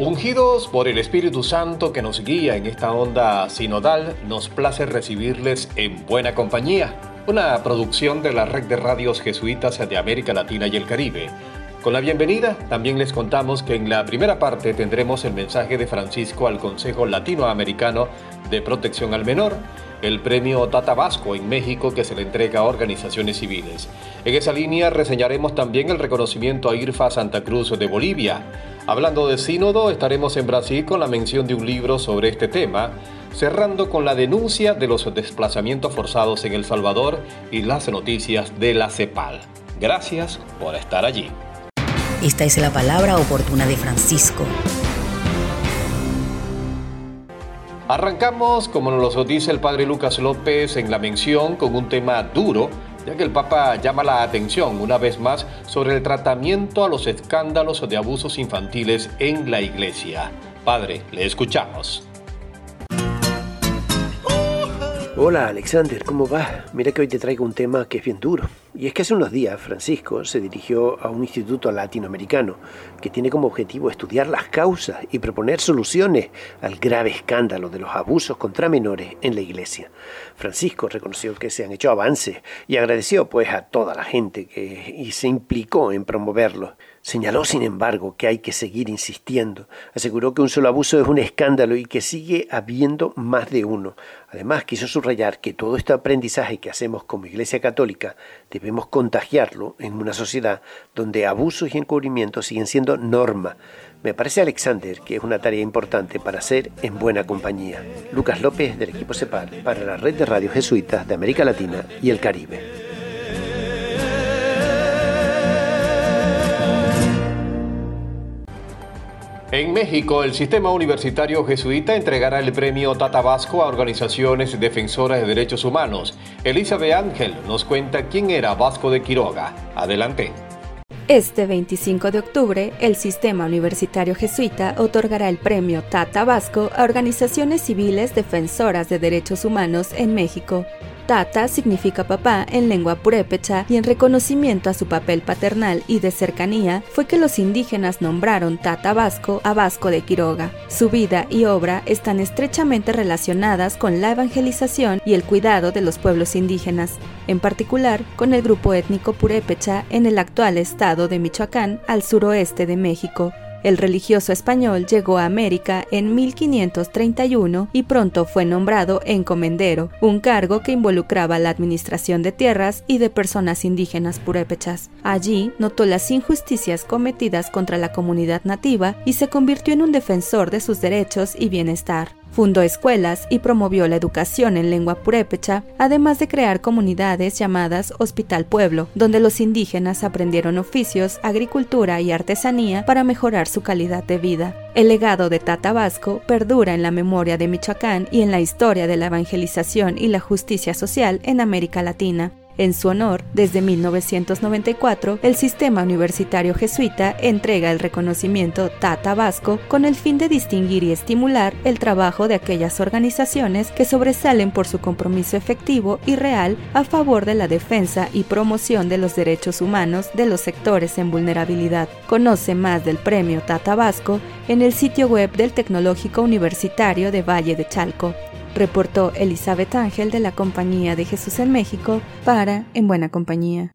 Ungidos por el Espíritu Santo que nos guía en esta onda sinodal, nos place recibirles en buena compañía, una producción de la red de radios jesuitas de América Latina y el Caribe. Con la bienvenida, también les contamos que en la primera parte tendremos el mensaje de Francisco al Consejo Latinoamericano de Protección al Menor, el premio Tata Vasco en México que se le entrega a organizaciones civiles. En esa línea reseñaremos también el reconocimiento a IRFA Santa Cruz de Bolivia, Hablando de sínodo, estaremos en Brasil con la mención de un libro sobre este tema, cerrando con la denuncia de los desplazamientos forzados en El Salvador y las noticias de la CEPAL. Gracias por estar allí. Esta es la palabra oportuna de Francisco. Arrancamos, como nos lo dice el padre Lucas López en la mención, con un tema duro ya que el Papa llama la atención una vez más sobre el tratamiento a los escándalos de abusos infantiles en la Iglesia. Padre, le escuchamos. Hola Alexander, ¿cómo va? Mira que hoy te traigo un tema que es bien duro. Y es que hace unos días Francisco se dirigió a un instituto latinoamericano que tiene como objetivo estudiar las causas y proponer soluciones al grave escándalo de los abusos contra menores en la iglesia. Francisco reconoció que se han hecho avances y agradeció pues a toda la gente que y se implicó en promoverlos. Señaló, sin embargo, que hay que seguir insistiendo. Aseguró que un solo abuso es un escándalo y que sigue habiendo más de uno. Además, quiso subrayar que todo este aprendizaje que hacemos como Iglesia Católica debemos contagiarlo en una sociedad donde abusos y encubrimientos siguen siendo norma. Me parece, Alexander, que es una tarea importante para ser en buena compañía. Lucas López, del equipo CEPAR, para la red de radios jesuitas de América Latina y el Caribe. En México, el sistema universitario jesuita entregará el premio Tata Vasco a organizaciones defensoras de derechos humanos. Elizabeth Ángel nos cuenta quién era Vasco de Quiroga. Adelante. Este 25 de octubre, el Sistema Universitario Jesuita otorgará el premio Tata Vasco a organizaciones civiles defensoras de derechos humanos en México. Tata significa papá en lengua purépecha y en reconocimiento a su papel paternal y de cercanía fue que los indígenas nombraron Tata Vasco a Vasco de Quiroga. Su vida y obra están estrechamente relacionadas con la evangelización y el cuidado de los pueblos indígenas, en particular con el grupo étnico purépecha en el actual estado de Michoacán al suroeste de México. El religioso español llegó a América en 1531 y pronto fue nombrado encomendero, un cargo que involucraba la administración de tierras y de personas indígenas purépechas. Allí notó las injusticias cometidas contra la comunidad nativa y se convirtió en un defensor de sus derechos y bienestar. Fundó escuelas y promovió la educación en lengua purépecha, además de crear comunidades llamadas Hospital Pueblo, donde los indígenas aprendieron oficios, agricultura y artesanía para mejorar su calidad de vida. El legado de Tata Vasco perdura en la memoria de Michoacán y en la historia de la evangelización y la justicia social en América Latina. En su honor, desde 1994, el Sistema Universitario Jesuita entrega el reconocimiento Tata Vasco con el fin de distinguir y estimular el trabajo de aquellas organizaciones que sobresalen por su compromiso efectivo y real a favor de la defensa y promoción de los derechos humanos de los sectores en vulnerabilidad. Conoce más del premio Tata Vasco en el sitio web del Tecnológico Universitario de Valle de Chalco reportó Elizabeth Ángel de la Compañía de Jesús en México para En Buena Compañía.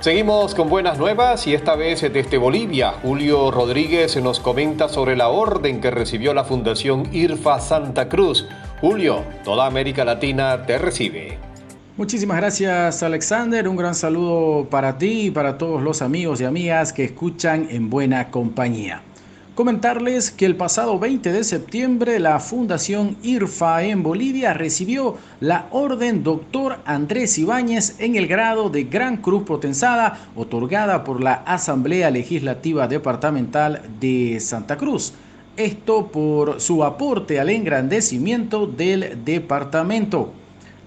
Seguimos con buenas nuevas y esta vez desde Bolivia. Julio Rodríguez nos comenta sobre la orden que recibió la Fundación IRFA Santa Cruz. Julio, toda América Latina te recibe. Muchísimas gracias Alexander, un gran saludo para ti y para todos los amigos y amigas que escuchan en buena compañía. Comentarles que el pasado 20 de septiembre la Fundación IRFA en Bolivia recibió la Orden Doctor Andrés Ibáñez en el grado de Gran Cruz Potenzada otorgada por la Asamblea Legislativa Departamental de Santa Cruz. Esto por su aporte al engrandecimiento del departamento.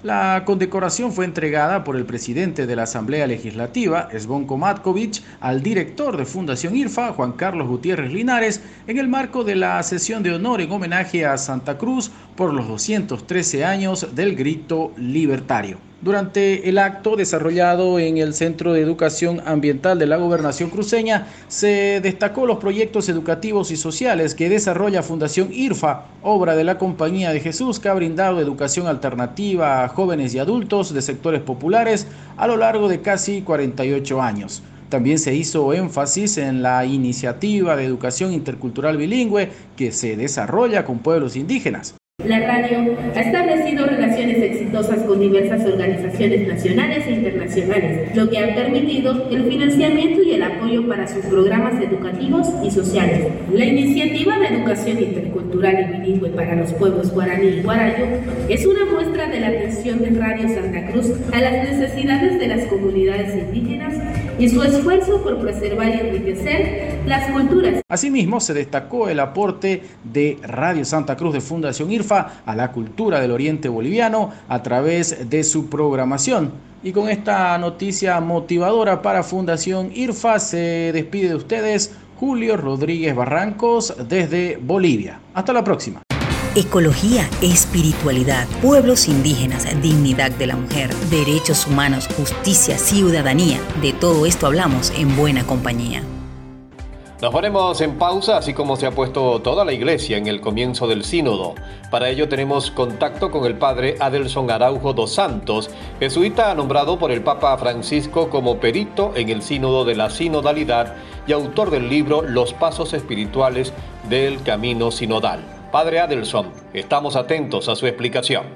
La condecoración fue entregada por el presidente de la Asamblea Legislativa, Svonko Matkovic, al director de Fundación IRFA, Juan Carlos Gutiérrez Linares, en el marco de la sesión de honor en homenaje a Santa Cruz por los 213 años del grito libertario. Durante el acto desarrollado en el Centro de Educación Ambiental de la Gobernación Cruceña, se destacó los proyectos educativos y sociales que desarrolla Fundación IRFA, obra de la Compañía de Jesús que ha brindado educación alternativa a jóvenes y adultos de sectores populares a lo largo de casi 48 años. También se hizo énfasis en la iniciativa de educación intercultural bilingüe que se desarrolla con pueblos indígenas. La radio ha establecido relaciones exitosas con diversas organizaciones nacionales e internacionales, lo que ha permitido el financiamiento y el apoyo para sus programas educativos y sociales. La iniciativa de educación intercultural y bilingüe para los pueblos guaraní y guarayo es una muestra de la atención de Radio Santa Cruz a las necesidades de las comunidades indígenas y su esfuerzo por preservar y enriquecer las culturas. Asimismo, se destacó el aporte de Radio Santa Cruz de Fundación IRFA a la cultura del Oriente Boliviano a través de su programación. Y con esta noticia motivadora para Fundación IRFA se despide de ustedes Julio Rodríguez Barrancos desde Bolivia. Hasta la próxima. Ecología, espiritualidad, pueblos indígenas, dignidad de la mujer, derechos humanos, justicia, ciudadanía. De todo esto hablamos en buena compañía. Nos ponemos en pausa, así como se ha puesto toda la iglesia en el comienzo del sínodo. Para ello tenemos contacto con el padre Adelson Araujo dos Santos, jesuita nombrado por el Papa Francisco como perito en el sínodo de la sinodalidad y autor del libro Los Pasos Espirituales del Camino Sinodal. Padre Adelson, estamos atentos a su explicación.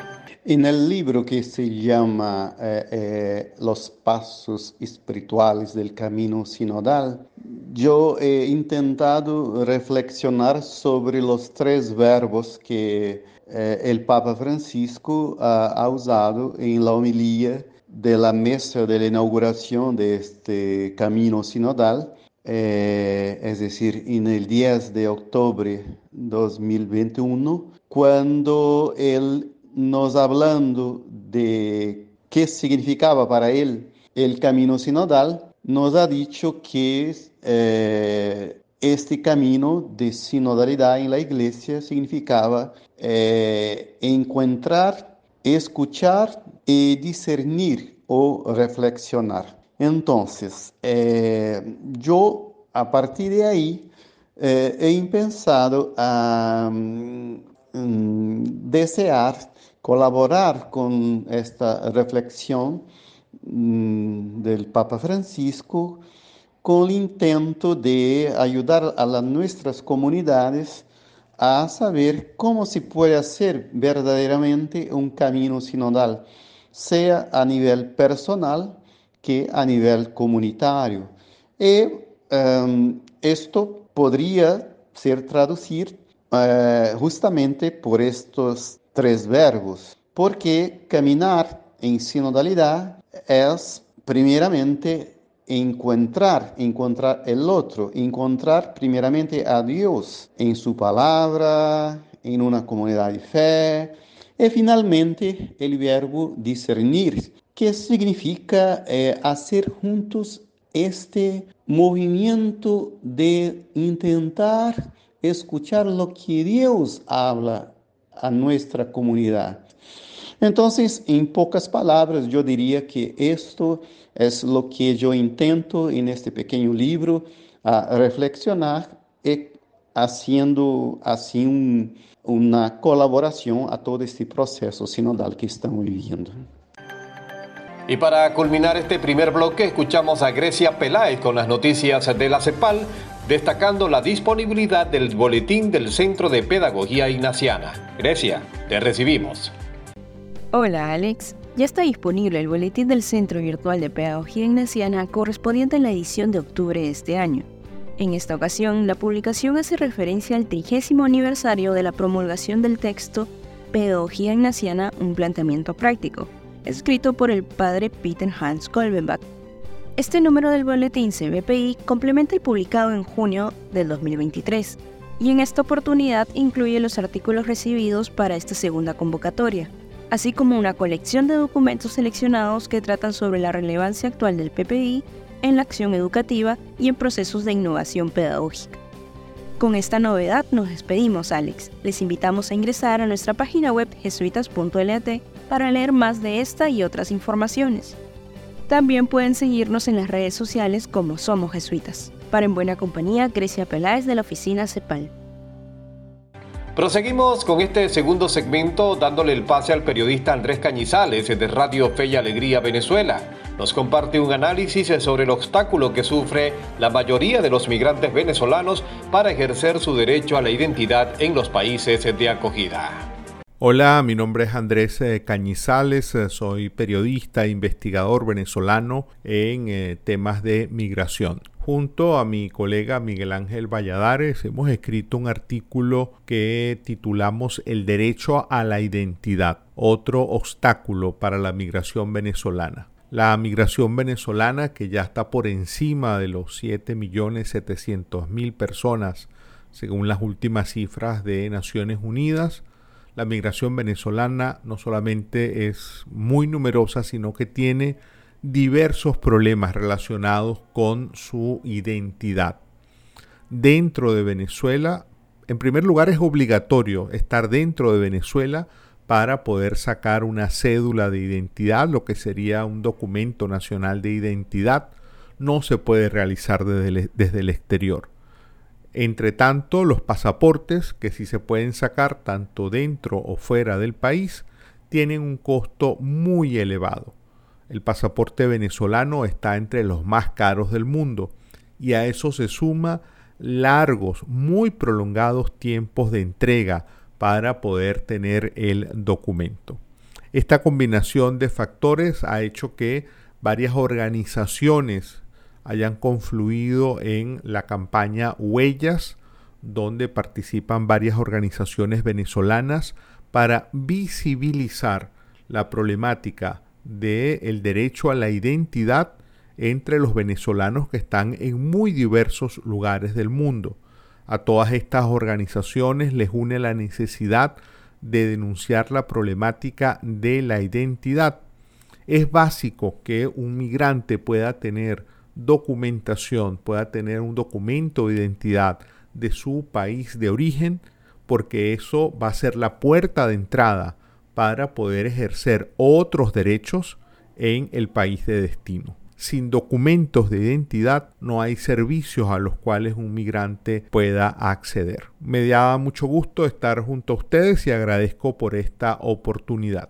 En el libro que se llama eh, eh, Los Pasos Espirituales del Camino Sinodal, yo he intentado reflexionar sobre los tres verbos que eh, el Papa Francisco ha usado en la homilía de la mesa de la inauguración de este camino sinodal es decir, en el 10 de octubre 2021, cuando él nos hablando de qué significaba para él el camino sinodal, nos ha dicho que eh, este camino de sinodalidad en la iglesia significaba eh, encontrar, escuchar y discernir o reflexionar. Entonces, eh, yo a partir de ahí he pensado a mm, desear colaborar con esta reflexión mm, del Papa Francisco con el intento de ayudar a nuestras comunidades a saber cómo se puede hacer verdaderamente un camino sinodal, sea a nivel personal, que a nivel comunitario. Y em, esto podría ser traducido eh, justamente por estos tres verbos, porque caminar en sinodalidad es primeramente encontrar, encontrar el otro, encontrar primeramente a Dios en su palabra, en una comunidad de fe, y finalmente el verbo discernir, que significa eh, hacer juntos este movimiento de intentar escuchar lo que Dios habla a nuestra comunidad. Entonces, en pocas palabras, yo diría que esto es lo que yo intento en este pequeño libro, a reflexionar y haciendo así una colaboración a todo este proceso sinodal que estamos viviendo. Y para culminar este primer bloque, escuchamos a Grecia Peláez con las noticias de la CEPAL, destacando la disponibilidad del boletín del Centro de Pedagogía Ignaciana. Grecia, te recibimos. Hola Alex, ya está disponible el boletín del Centro Virtual de Pedagogía Ignaciana correspondiente a la edición de octubre de este año. En esta ocasión, la publicación hace referencia al trigésimo aniversario de la promulgación del texto Pedagogía Ignaciana, un planteamiento práctico, escrito por el padre Peter Hans Kolbenbach. Este número del boletín CBPI complementa el publicado en junio del 2023. y en esta oportunidad incluye los artículos recibidos para esta segunda convocatoria, así como una colección de documentos seleccionados que tratan sobre la relevancia actual del PPI en la acción educativa y en procesos de innovación pedagógica. Con esta novedad nos despedimos, Alex. Les invitamos a ingresar a nuestra página web jesuitas.lat para leer más de esta y otras informaciones. También pueden seguirnos en las redes sociales como Somos Jesuitas. Para En Buena Compañía, Grecia Peláez de la oficina CEPAL. Proseguimos con este segundo segmento dándole el pase al periodista Andrés Cañizales de Radio Fe y Alegría Venezuela. Nos comparte un análisis sobre el obstáculo que sufre la mayoría de los migrantes venezolanos para ejercer su derecho a la identidad en los países de acogida. Hola, mi nombre es Andrés eh, Cañizales, eh, soy periodista e investigador venezolano en eh, temas de migración. Junto a mi colega Miguel Ángel Valladares hemos escrito un artículo que titulamos El derecho a la identidad, otro obstáculo para la migración venezolana. La migración venezolana, que ya está por encima de los 7.700.000 personas, según las últimas cifras de Naciones Unidas, la migración venezolana no solamente es muy numerosa, sino que tiene diversos problemas relacionados con su identidad. Dentro de Venezuela, en primer lugar es obligatorio estar dentro de Venezuela para poder sacar una cédula de identidad, lo que sería un documento nacional de identidad. No se puede realizar desde el, desde el exterior. Entre tanto, los pasaportes, que sí se pueden sacar tanto dentro o fuera del país, tienen un costo muy elevado. El pasaporte venezolano está entre los más caros del mundo y a eso se suma largos, muy prolongados tiempos de entrega para poder tener el documento. Esta combinación de factores ha hecho que varias organizaciones hayan confluido en la campaña Huellas, donde participan varias organizaciones venezolanas para visibilizar la problemática del derecho a la identidad entre los venezolanos que están en muy diversos lugares del mundo. A todas estas organizaciones les une la necesidad de denunciar la problemática de la identidad. Es básico que un migrante pueda tener documentación, pueda tener un documento de identidad de su país de origen, porque eso va a ser la puerta de entrada para poder ejercer otros derechos en el país de destino. Sin documentos de identidad no hay servicios a los cuales un migrante pueda acceder. Me da mucho gusto estar junto a ustedes y agradezco por esta oportunidad.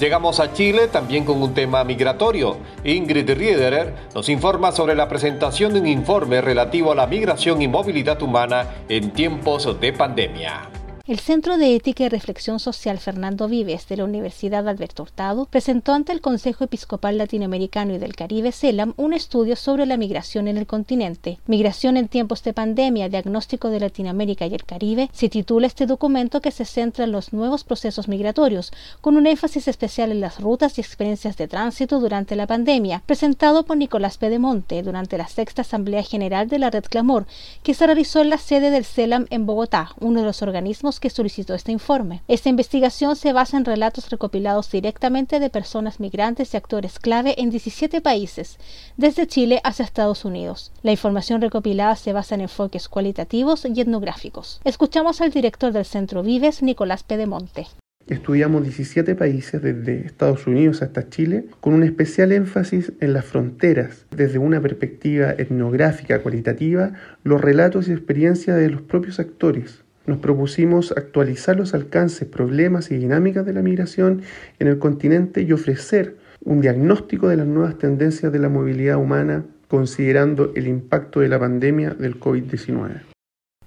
Llegamos a Chile también con un tema migratorio. Ingrid Riederer nos informa sobre la presentación de un informe relativo a la migración y movilidad humana en tiempos de pandemia. El Centro de Ética y Reflexión Social Fernando Vives de la Universidad Alberto Hurtado presentó ante el Consejo Episcopal Latinoamericano y del Caribe CELAM un estudio sobre la migración en el continente. Migración en tiempos de pandemia, diagnóstico de Latinoamérica y el Caribe, se titula este documento que se centra en los nuevos procesos migratorios, con un énfasis especial en las rutas y experiencias de tránsito durante la pandemia, presentado por Nicolás Pedemonte durante la sexta Asamblea General de la Red Clamor, que se realizó en la sede del CELAM en Bogotá, uno de los organismos que solicitó este informe. Esta investigación se basa en relatos recopilados directamente de personas migrantes y actores clave en 17 países, desde Chile hacia Estados Unidos. La información recopilada se basa en enfoques cualitativos y etnográficos. Escuchamos al director del Centro Vives, Nicolás Pedemonte. Estudiamos 17 países desde Estados Unidos hasta Chile, con un especial énfasis en las fronteras, desde una perspectiva etnográfica cualitativa, los relatos y experiencias de los propios actores, nos propusimos actualizar los alcances, problemas y dinámicas de la migración en el continente y ofrecer un diagnóstico de las nuevas tendencias de la movilidad humana considerando el impacto de la pandemia del COVID-19.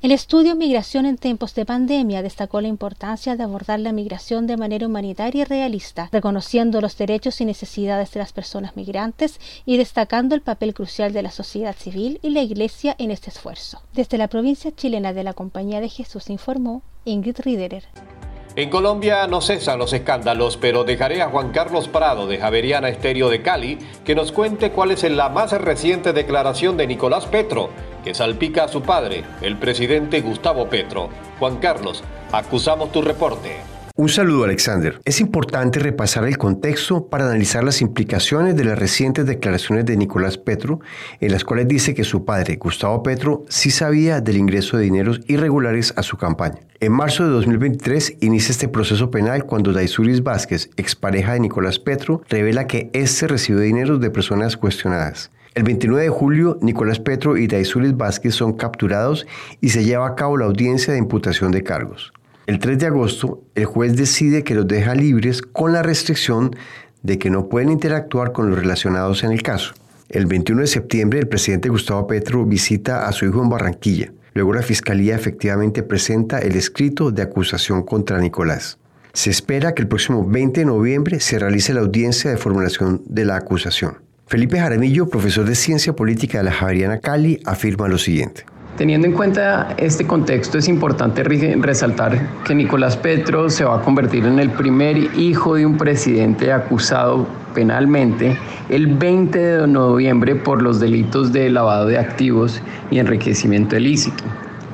El estudio Migración en tiempos de pandemia destacó la importancia de abordar la migración de manera humanitaria y realista, reconociendo los derechos y necesidades de las personas migrantes y destacando el papel crucial de la sociedad civil y la Iglesia en este esfuerzo. Desde la provincia chilena de la Compañía de Jesús informó Ingrid Riederer. En Colombia no cesan los escándalos, pero dejaré a Juan Carlos Prado de Javeriana Estéreo de Cali que nos cuente cuál es la más reciente declaración de Nicolás Petro que salpica a su padre, el presidente Gustavo Petro. Juan Carlos, acusamos tu reporte. Un saludo Alexander. Es importante repasar el contexto para analizar las implicaciones de las recientes declaraciones de Nicolás Petro, en las cuales dice que su padre, Gustavo Petro, sí sabía del ingreso de dineros irregulares a su campaña. En marzo de 2023 inicia este proceso penal cuando Daisuris Vázquez, expareja de Nicolás Petro, revela que éste recibió dinero de personas cuestionadas. El 29 de julio, Nicolás Petro y Daisuris Vázquez son capturados y se lleva a cabo la audiencia de imputación de cargos. El 3 de agosto, el juez decide que los deja libres con la restricción de que no pueden interactuar con los relacionados en el caso. El 21 de septiembre, el presidente Gustavo Petro visita a su hijo en Barranquilla. Luego la fiscalía efectivamente presenta el escrito de acusación contra Nicolás. Se espera que el próximo 20 de noviembre se realice la audiencia de formulación de la acusación. Felipe Jaramillo, profesor de Ciencia Política de la Javeriana Cali, afirma lo siguiente. Teniendo en cuenta este contexto, es importante resaltar que Nicolás Petro se va a convertir en el primer hijo de un presidente acusado penalmente el 20 de noviembre por los delitos de lavado de activos y enriquecimiento ilícito.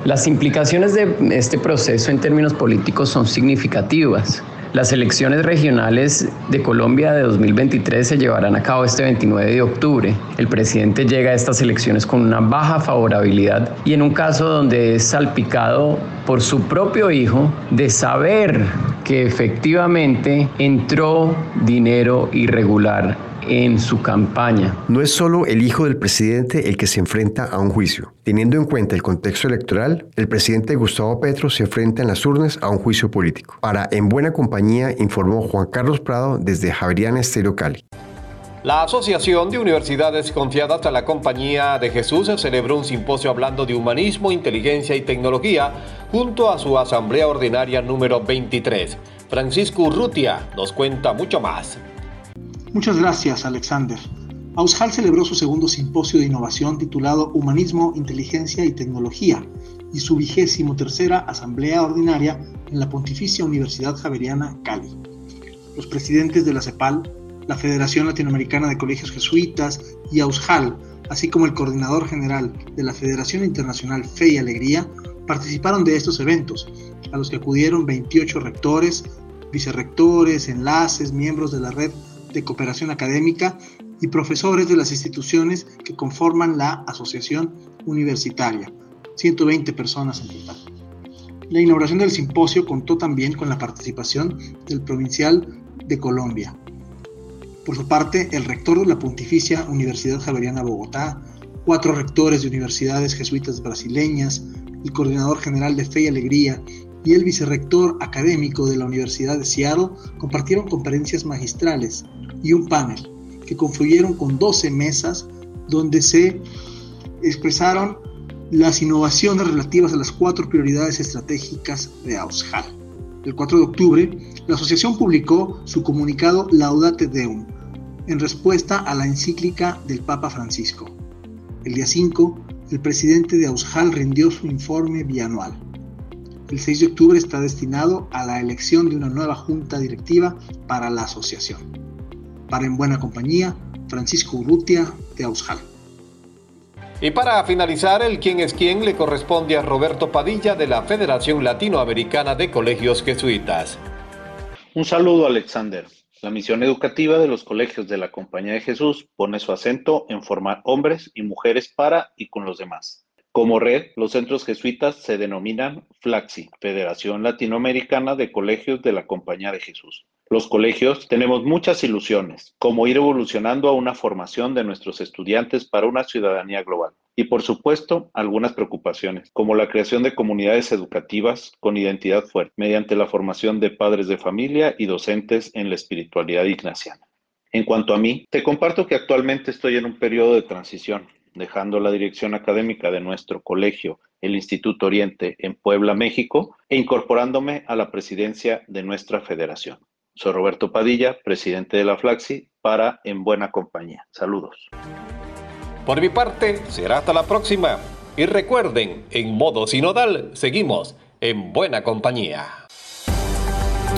Las implicaciones de este proceso en términos políticos son significativas. Las elecciones regionales de Colombia de 2023 se llevarán a cabo este 29 de octubre. El presidente llega a estas elecciones con una baja favorabilidad y en un caso donde es salpicado por su propio hijo de saber que efectivamente entró dinero irregular en su campaña. No es solo el hijo del presidente el que se enfrenta a un juicio. Teniendo en cuenta el contexto electoral, el presidente Gustavo Petro se enfrenta en las urnas a un juicio político. Para En Buena Compañía informó Juan Carlos Prado desde Javeriana Estéreo Cali. La Asociación de Universidades Confiadas a la Compañía de Jesús celebró un simposio hablando de humanismo, inteligencia y tecnología junto a su Asamblea Ordinaria número 23. Francisco Urrutia nos cuenta mucho más. Muchas gracias, Alexander. Aushal celebró su segundo simposio de innovación titulado Humanismo, Inteligencia y Tecnología y su vigésimo tercera asamblea ordinaria en la Pontificia Universidad Javeriana Cali. Los presidentes de la CEPAL, la Federación Latinoamericana de Colegios Jesuitas y Aushal, así como el coordinador general de la Federación Internacional Fe y Alegría, participaron de estos eventos, a los que acudieron 28 rectores, vicerrectores, enlaces, miembros de la red de cooperación académica y profesores de las instituciones que conforman la asociación universitaria, 120 personas en total. La inauguración del simposio contó también con la participación del provincial de Colombia. Por su parte, el rector de la Pontificia Universidad Javeriana Bogotá, cuatro rectores de universidades jesuitas brasileñas, el coordinador general de Fe y Alegría y el vicerrector académico de la Universidad de Seattle compartieron conferencias magistrales y un panel que confluyeron con 12 mesas donde se expresaron las innovaciones relativas a las cuatro prioridades estratégicas de AUSHAL. El 4 de octubre, la asociación publicó su comunicado Laudate Deum en respuesta a la encíclica del Papa Francisco. El día 5, el presidente de AUSHAL rindió su informe bianual. El 6 de octubre está destinado a la elección de una nueva junta directiva para la asociación. Para En Buena Compañía, Francisco Urrutia de Aushal. Y para finalizar, el quién es quién le corresponde a Roberto Padilla de la Federación Latinoamericana de Colegios Jesuitas. Un saludo, Alexander. La misión educativa de los colegios de la Compañía de Jesús pone su acento en formar hombres y mujeres para y con los demás. Como red, los centros jesuitas se denominan FLAXI, Federación Latinoamericana de Colegios de la Compañía de Jesús. Los colegios tenemos muchas ilusiones, como ir evolucionando a una formación de nuestros estudiantes para una ciudadanía global. Y por supuesto, algunas preocupaciones, como la creación de comunidades educativas con identidad fuerte, mediante la formación de padres de familia y docentes en la espiritualidad ignaciana. En cuanto a mí, te comparto que actualmente estoy en un periodo de transición dejando la dirección académica de nuestro colegio, el Instituto Oriente, en Puebla, México, e incorporándome a la presidencia de nuestra federación. Soy Roberto Padilla, presidente de la Flaxi, para En Buena Compañía. Saludos. Por mi parte, será hasta la próxima. Y recuerden, en modo sinodal, seguimos en Buena Compañía.